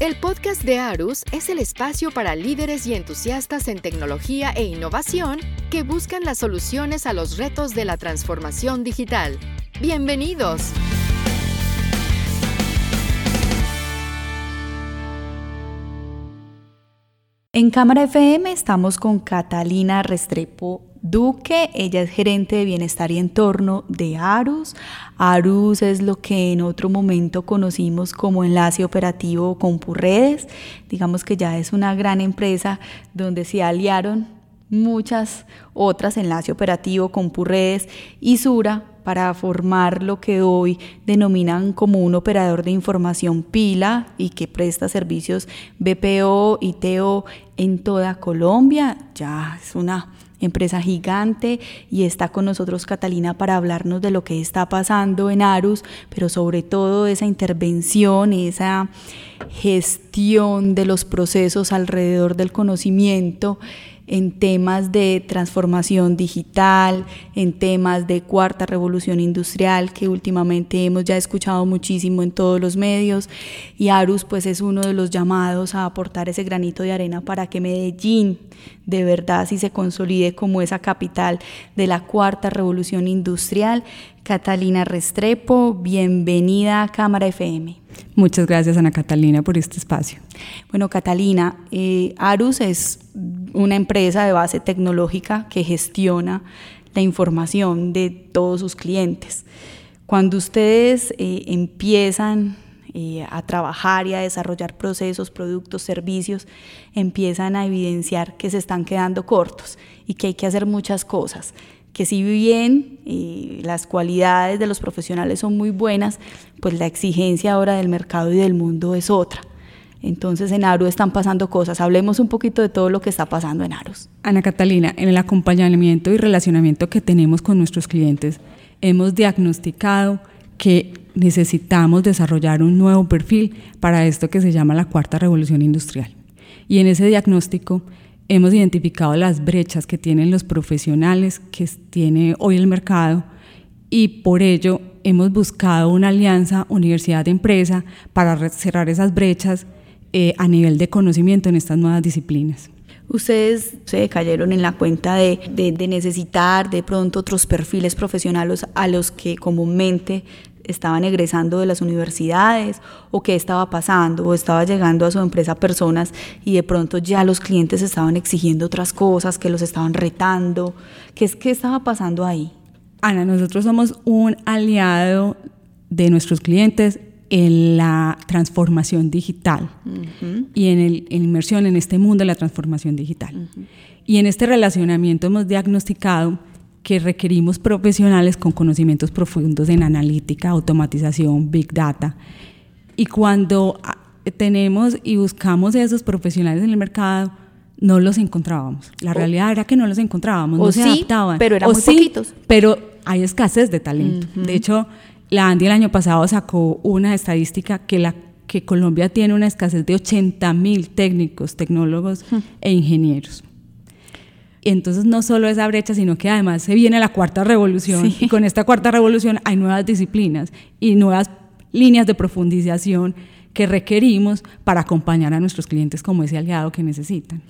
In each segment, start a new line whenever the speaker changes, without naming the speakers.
El podcast de Arus es el espacio para líderes y entusiastas en tecnología e innovación que buscan las soluciones a los retos de la transformación digital. Bienvenidos.
En Cámara FM estamos con Catalina Restrepo Duque, ella es gerente de bienestar y entorno de Arus. Arus es lo que en otro momento conocimos como enlace operativo con Purredes. Digamos que ya es una gran empresa donde se aliaron muchas otras, enlace operativo con Purredes y Sura, para formar lo que hoy denominan como un operador de información pila y que presta servicios BPO y TO en toda Colombia. Ya es una empresa gigante y está con nosotros Catalina para hablarnos de lo que está pasando en Arus, pero sobre todo esa intervención, esa gestión de los procesos alrededor del conocimiento en temas de transformación digital, en temas de cuarta revolución industrial, que últimamente hemos ya escuchado muchísimo en todos los medios, y Arus pues es uno de los llamados a aportar ese granito de arena para que Medellín de verdad sí se consolide como esa capital de la cuarta revolución industrial. Catalina Restrepo, bienvenida a Cámara FM.
Muchas gracias Ana Catalina por este espacio.
Bueno, Catalina, eh, Arus es una empresa de base tecnológica que gestiona la información de todos sus clientes. Cuando ustedes eh, empiezan eh, a trabajar y a desarrollar procesos, productos, servicios, empiezan a evidenciar que se están quedando cortos y que hay que hacer muchas cosas que si bien eh, las cualidades de los profesionales son muy buenas, pues la exigencia ahora del mercado y del mundo es otra. Entonces en ARU están pasando cosas. Hablemos un poquito de todo lo que está pasando en ARUS.
Ana Catalina, en el acompañamiento y relacionamiento que tenemos con nuestros clientes, hemos diagnosticado que necesitamos desarrollar un nuevo perfil para esto que se llama la cuarta revolución industrial. Y en ese diagnóstico hemos identificado las brechas que tienen los profesionales que tiene hoy el mercado y por ello hemos buscado una alianza universidad-empresa para cerrar esas brechas eh, a nivel de conocimiento en estas nuevas disciplinas.
Ustedes se cayeron en la cuenta de, necesitar de pronto otros perfiles profesionales a los que comúnmente estaban egresando de las universidades o qué estaba pasando o estaba llegando a su empresa personas y de pronto ya los clientes estaban exigiendo otras cosas, que los estaban retando. ¿Qué, qué estaba pasando ahí?
Ana, nosotros somos un aliado de nuestros clientes en la transformación digital y en, el, inmersión en este mundo de la transformación digital. Y en este relacionamiento hemos diagnosticado que requerimos profesionales con conocimientos profundos en analítica, automatización, big data. Y cuando ah, tenemos y buscamos esos profesionales en el mercado, no los encontrábamos. La realidad era que no los encontrábamos, no se adaptaban.
Pero eran muy poquitos.
Pero hay escasez de talento. De hecho, la ANDI el año pasado sacó una estadística que, la, que Colombia tiene una escasez de 80 mil técnicos, tecnólogos e ingenieros. Entonces no solo esa brecha, sino que además se viene la cuarta revolución y con esta cuarta revolución hay nuevas disciplinas y nuevas líneas de profundización que requerimos para acompañar a nuestros clientes como ese aliado que necesitan.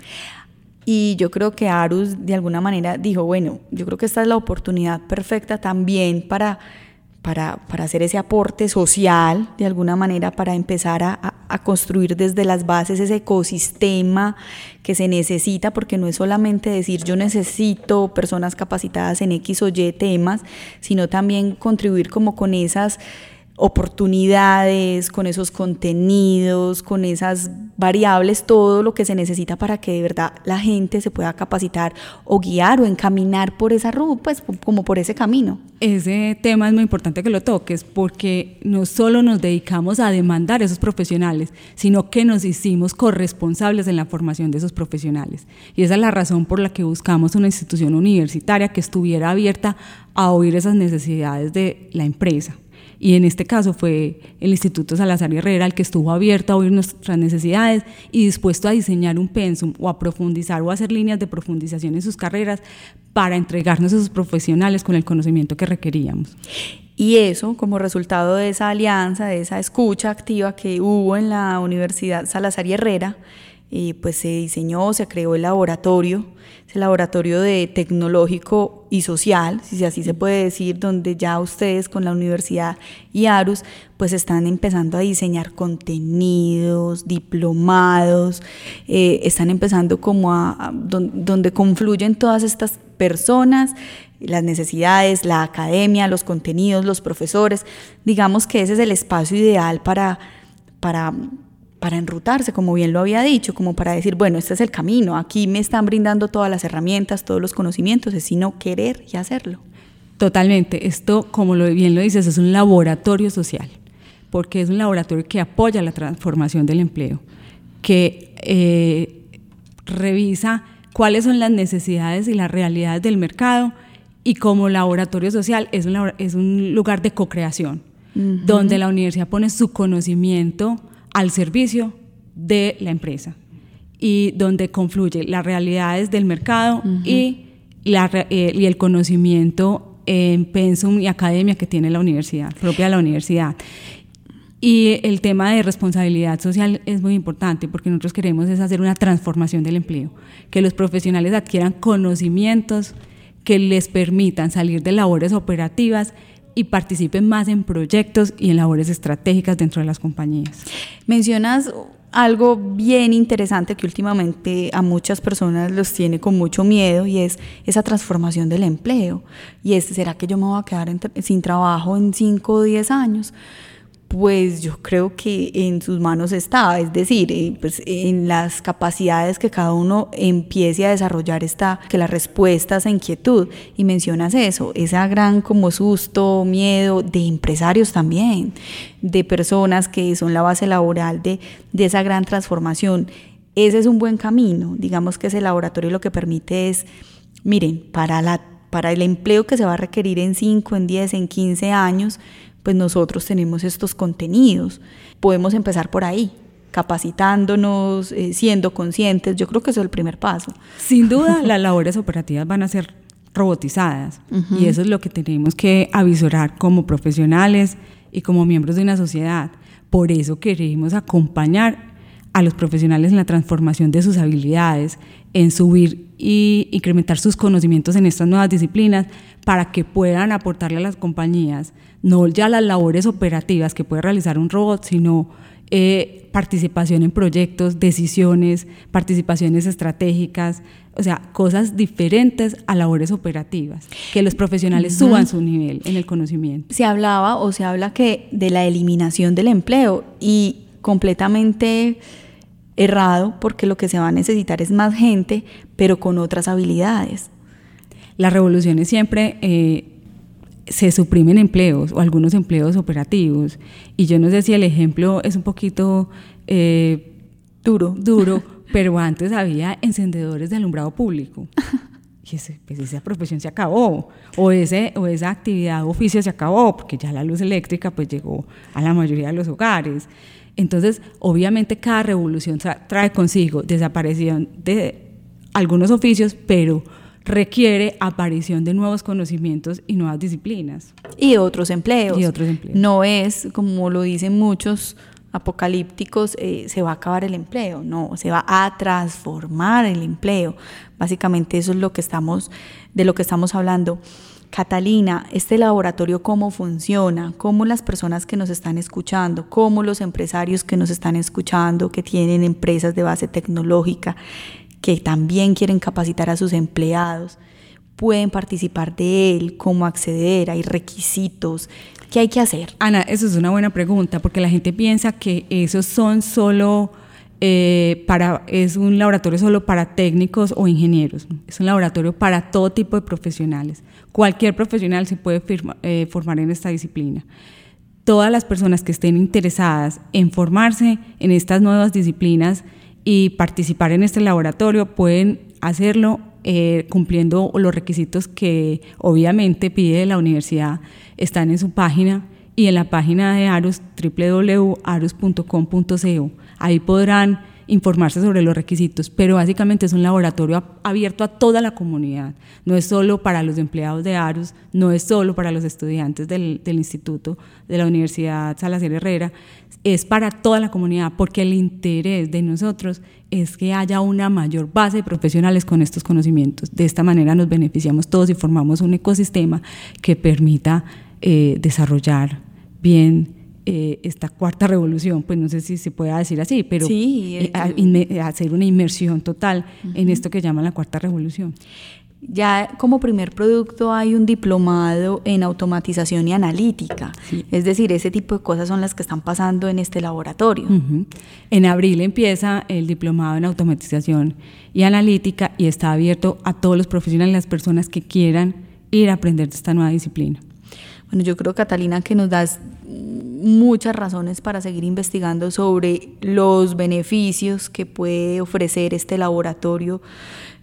Y yo creo que Arus de alguna manera dijo, bueno, yo creo que esta es la oportunidad perfecta también para para, hacer ese aporte social, de alguna manera, para empezar a, construir desde las bases ese ecosistema que se necesita, porque no es solamente decir yo necesito personas capacitadas en X o Y temas, sino también contribuir como con esas oportunidades, con esos contenidos, con esas variables, todo lo que se necesita para que de verdad la gente se pueda capacitar o guiar o encaminar por esa ruta, pues como por ese camino.
Ese tema es muy importante que lo toques porque no solo nos dedicamos a demandar a esos profesionales, sino que nos hicimos corresponsables en la formación de esos profesionales. Y esa es la razón por la que buscamos una institución universitaria que estuviera abierta a oír esas necesidades de la empresa y en este caso fue el Instituto Salazar Herrera el que estuvo abierto a oír nuestras necesidades y dispuesto a diseñar un pensum o a profundizar o a hacer líneas de profundización en sus carreras para entregarnos a esos profesionales con el conocimiento que requeríamos.
Y eso, como resultado de esa alianza, de esa escucha activa que hubo en la Universidad Salazar y Herrera, eh, pues se diseñó, se creó el laboratorio, ese laboratorio de tecnológico y social, si así se puede decir, donde ya ustedes con la universidad y ARUS pues están empezando a diseñar contenidos, diplomados, eh, están empezando como a, donde confluyen todas estas personas, las necesidades, la academia, los contenidos, los profesores, digamos que ese es el espacio ideal para, para para enrutarse, como bien lo había dicho, como para decir, bueno, este es el camino, aquí me están brindando todas las herramientas, todos los conocimientos, es sino querer y hacerlo.
Totalmente, esto, como bien lo dices, es un laboratorio social, porque es un laboratorio que apoya la transformación del empleo, que eh, revisa cuáles son las necesidades y las realidades del mercado y como laboratorio social es un, es un lugar de co-creación, donde la universidad pone su conocimiento, al servicio de la empresa y donde confluye las realidades del mercado y, la, eh, y el conocimiento en pensum y academia que tiene la universidad, propia de la universidad. Y el tema de responsabilidad social es muy importante porque nosotros queremos es hacer una transformación del empleo, que los profesionales adquieran conocimientos que les permitan salir de labores operativas y participen más en proyectos y en labores estratégicas dentro de las compañías.
Mencionas algo bien interesante que últimamente a muchas personas los tiene con mucho miedo y es esa transformación del empleo. Y es, ¿será que yo me voy a quedar sin trabajo en 5 o 10 años? Pues yo creo que en sus manos está, es decir, eh, pues en las capacidades que cada uno empiece a desarrollar está, que la respuesta a inquietud, y mencionas eso, esa gran como susto, miedo de empresarios también, de personas que son la base laboral de, de esa gran transformación. Ese es un buen camino, digamos que ese laboratorio lo que permite es, miren, para la para el empleo que se va a requerir en 5, en 10, en 15 años, pues nosotros tenemos estos contenidos. Podemos empezar por ahí, capacitándonos, eh, siendo conscientes. Yo creo que eso es el primer paso.
Sin duda, las labores operativas van a ser robotizadas y eso es lo que tenemos que avisorar como profesionales y como miembros de una sociedad. Por eso queremos acompañar a los profesionales en la transformación de sus habilidades, en subir e incrementar sus conocimientos en estas nuevas disciplinas para que puedan aportarle a las compañías no ya las labores operativas que puede realizar un robot, sino eh, participación en proyectos, decisiones, participaciones estratégicas, o sea, cosas diferentes a labores operativas, que los profesionales suban su nivel en el conocimiento.
Se hablaba o se habla que de la eliminación del empleo y completamente errado porque lo que se va a necesitar es más gente, pero con otras habilidades.
Las revoluciones siempre eh, se suprimen empleos o algunos empleos operativos. Y yo no sé si el ejemplo es un poquito eh, duro, duro pero antes había encendedores de alumbrado público. Y pues esa profesión se acabó, o, ese, o esa actividad o oficio se acabó, porque ya la luz eléctrica pues llegó a la mayoría de los hogares. Entonces, obviamente cada revolución trae consigo desaparición de algunos oficios, pero requiere aparición de nuevos conocimientos y nuevas disciplinas.
Y otros empleos.
Y otros empleos.
No es, como lo dicen muchos apocalípticos, eh, se va a acabar el empleo, no, se va a transformar el empleo. Básicamente eso es lo que estamos, de lo que estamos hablando. Catalina, este laboratorio cómo funciona, cómo las personas que nos están escuchando, cómo los empresarios que nos están escuchando, que tienen empresas de base tecnológica, que también quieren capacitar a sus empleados, pueden participar de él, cómo acceder, hay requisitos, ¿qué hay que hacer?
Ana, eso es una buena pregunta, porque la gente piensa que esos son solo eh, es un laboratorio solo para técnicos o ingenieros, es un laboratorio para todo tipo de profesionales. Cualquier profesional se puede eh, formar en esta disciplina. Todas las personas que estén interesadas en formarse en estas nuevas disciplinas, y participar en este laboratorio pueden hacerlo eh, cumpliendo los requisitos que obviamente pide la universidad, están en su página y en la página de ARUS, www.arus.com.co. Ahí podrán informarse sobre los requisitos, pero básicamente es un laboratorio abierto a toda la comunidad. No es solo para los empleados de ARUS, no es solo para los estudiantes del, del instituto de la Universidad Salazar Herrera, es para toda la comunidad, porque el interés de nosotros es que haya una mayor base de profesionales con estos conocimientos. De esta manera nos beneficiamos todos y formamos un ecosistema que permita eh, desarrollar bien eh, esta cuarta revolución, pues no sé si se pueda decir así, pero eh, hacer una inmersión total en esto que llaman la cuarta revolución.
Ya como primer producto hay un diplomado en automatización y analítica, es decir, ese tipo de cosas son las que están pasando en este laboratorio.
En abril empieza el diplomado en automatización y analítica y está abierto a todos los profesionales, las personas que quieran ir a aprender de esta nueva disciplina.
Bueno, yo creo, Catalina, que nos das muchas razones para seguir investigando sobre los beneficios que puede ofrecer este laboratorio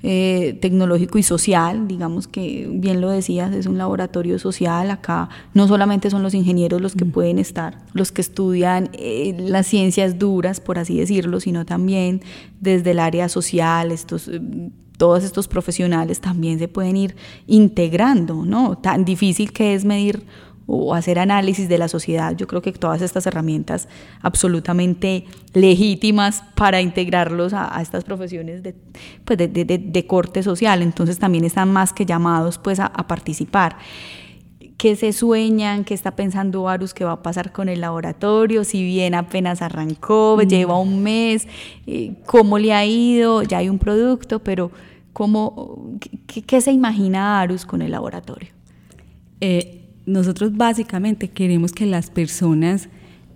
eh, tecnológico y social, digamos que bien lo decías, es un laboratorio social, acá no solamente son los ingenieros los que mm. pueden estar, los que estudian eh, las ciencias duras, por así decirlo, sino también desde el área social, estos eh, todos estos profesionales también se pueden ir integrando, ¿no? Tan difícil que es medir o hacer análisis de la sociedad. Yo creo que todas estas herramientas absolutamente legítimas para integrarlos a, estas profesiones de, pues de, de, corte social, entonces también están más que llamados pues a, participar. ¿Qué se sueñan? ¿Qué está pensando Arus que va a pasar con el laboratorio? Si bien apenas arrancó, mm. lleva un mes, eh, ¿cómo le ha ido? Ya hay un producto, pero ¿cómo, qué, se imagina Arus con el laboratorio?
Eh, nosotros básicamente queremos que las personas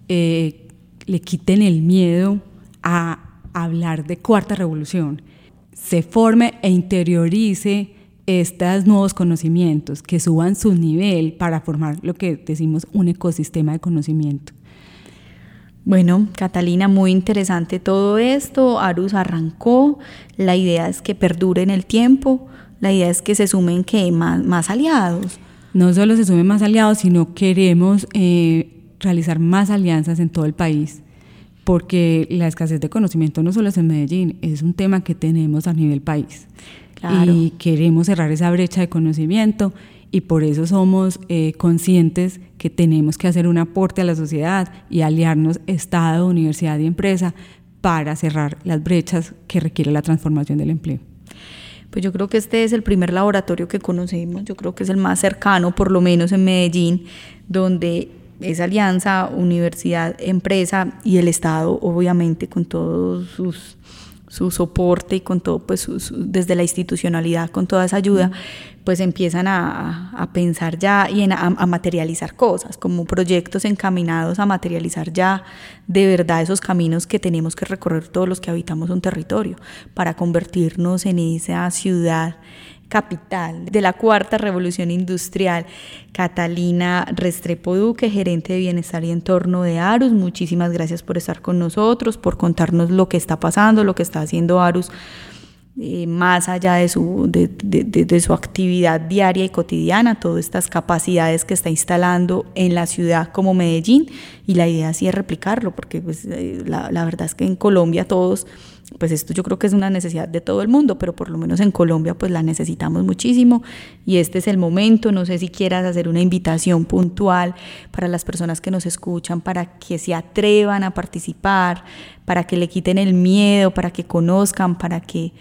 eh, le quiten el miedo a hablar de cuarta revolución, se forme e interiorice estos nuevos conocimientos, que suban su nivel para formar lo que decimos un ecosistema de conocimiento.
Bueno, Catalina, muy interesante todo esto. Arus arrancó. La idea es que perdure en el tiempo. La idea es que se sumen que más, más aliados
no solo se sumen más aliados, sino queremos eh, realizar más alianzas en todo el país, porque la escasez de conocimiento no solo es en Medellín, es un tema que tenemos a nivel país. Y queremos cerrar esa brecha de conocimiento y por eso somos eh, conscientes que tenemos que hacer un aporte a la sociedad y aliarnos Estado, universidad y empresa para cerrar las brechas que requiere la transformación del empleo.
Pues yo creo que este es el primer laboratorio que conocemos, yo creo que es el más cercano, por lo menos en Medellín, donde esa alianza universidad, empresa y el Estado, obviamente, con todos sus su soporte y con todo, pues desde la institucionalidad, con toda esa ayuda, pues empiezan a, pensar ya y a, materializar cosas, como proyectos encaminados a materializar ya de verdad esos caminos que tenemos que recorrer todos los que habitamos un territorio, para convertirnos en esa ciudad capital de la cuarta revolución industrial, Catalina Restrepo Duque, gerente de bienestar y entorno de Arus. Muchísimas gracias por estar con nosotros, por contarnos lo que está pasando, lo que está haciendo Arus. Eh, más allá de su, de, su actividad diaria y cotidiana, todas estas capacidades que está instalando en la ciudad como Medellín y la idea sí es replicarlo, porque pues, eh, la verdad es que en Colombia todos pues esto yo creo que es una necesidad de todo el mundo, pero por lo menos en Colombia pues la necesitamos muchísimo y este es el momento, no sé si quieras hacer una invitación puntual para las personas que nos escuchan, para que se atrevan a participar, para que le quiten el miedo, para que conozcan, para que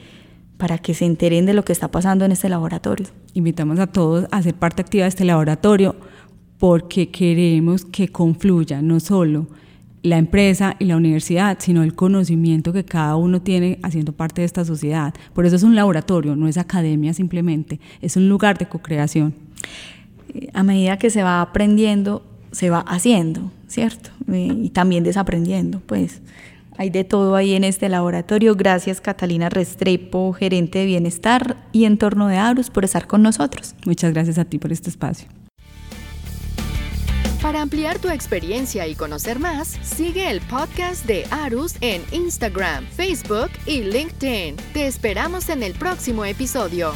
para que se enteren de lo que está pasando en este laboratorio.
Invitamos a todos a ser parte activa de este laboratorio porque queremos que confluya no solo la empresa y la universidad, sino el conocimiento que cada uno tiene haciendo parte de esta sociedad. Por eso es un laboratorio, no es academia simplemente, es un lugar de co-creación.
A medida que se va aprendiendo, se va haciendo, ¿cierto? Eh, y también desaprendiendo, pues. Hay de todo ahí en este laboratorio. Gracias Catalina Restrepo, gerente de bienestar y entorno de Arus, por estar con nosotros.
Muchas gracias a ti por este espacio.
Para ampliar tu experiencia y conocer más, sigue el podcast de Arus en Instagram, Facebook y LinkedIn. Te esperamos en el próximo episodio.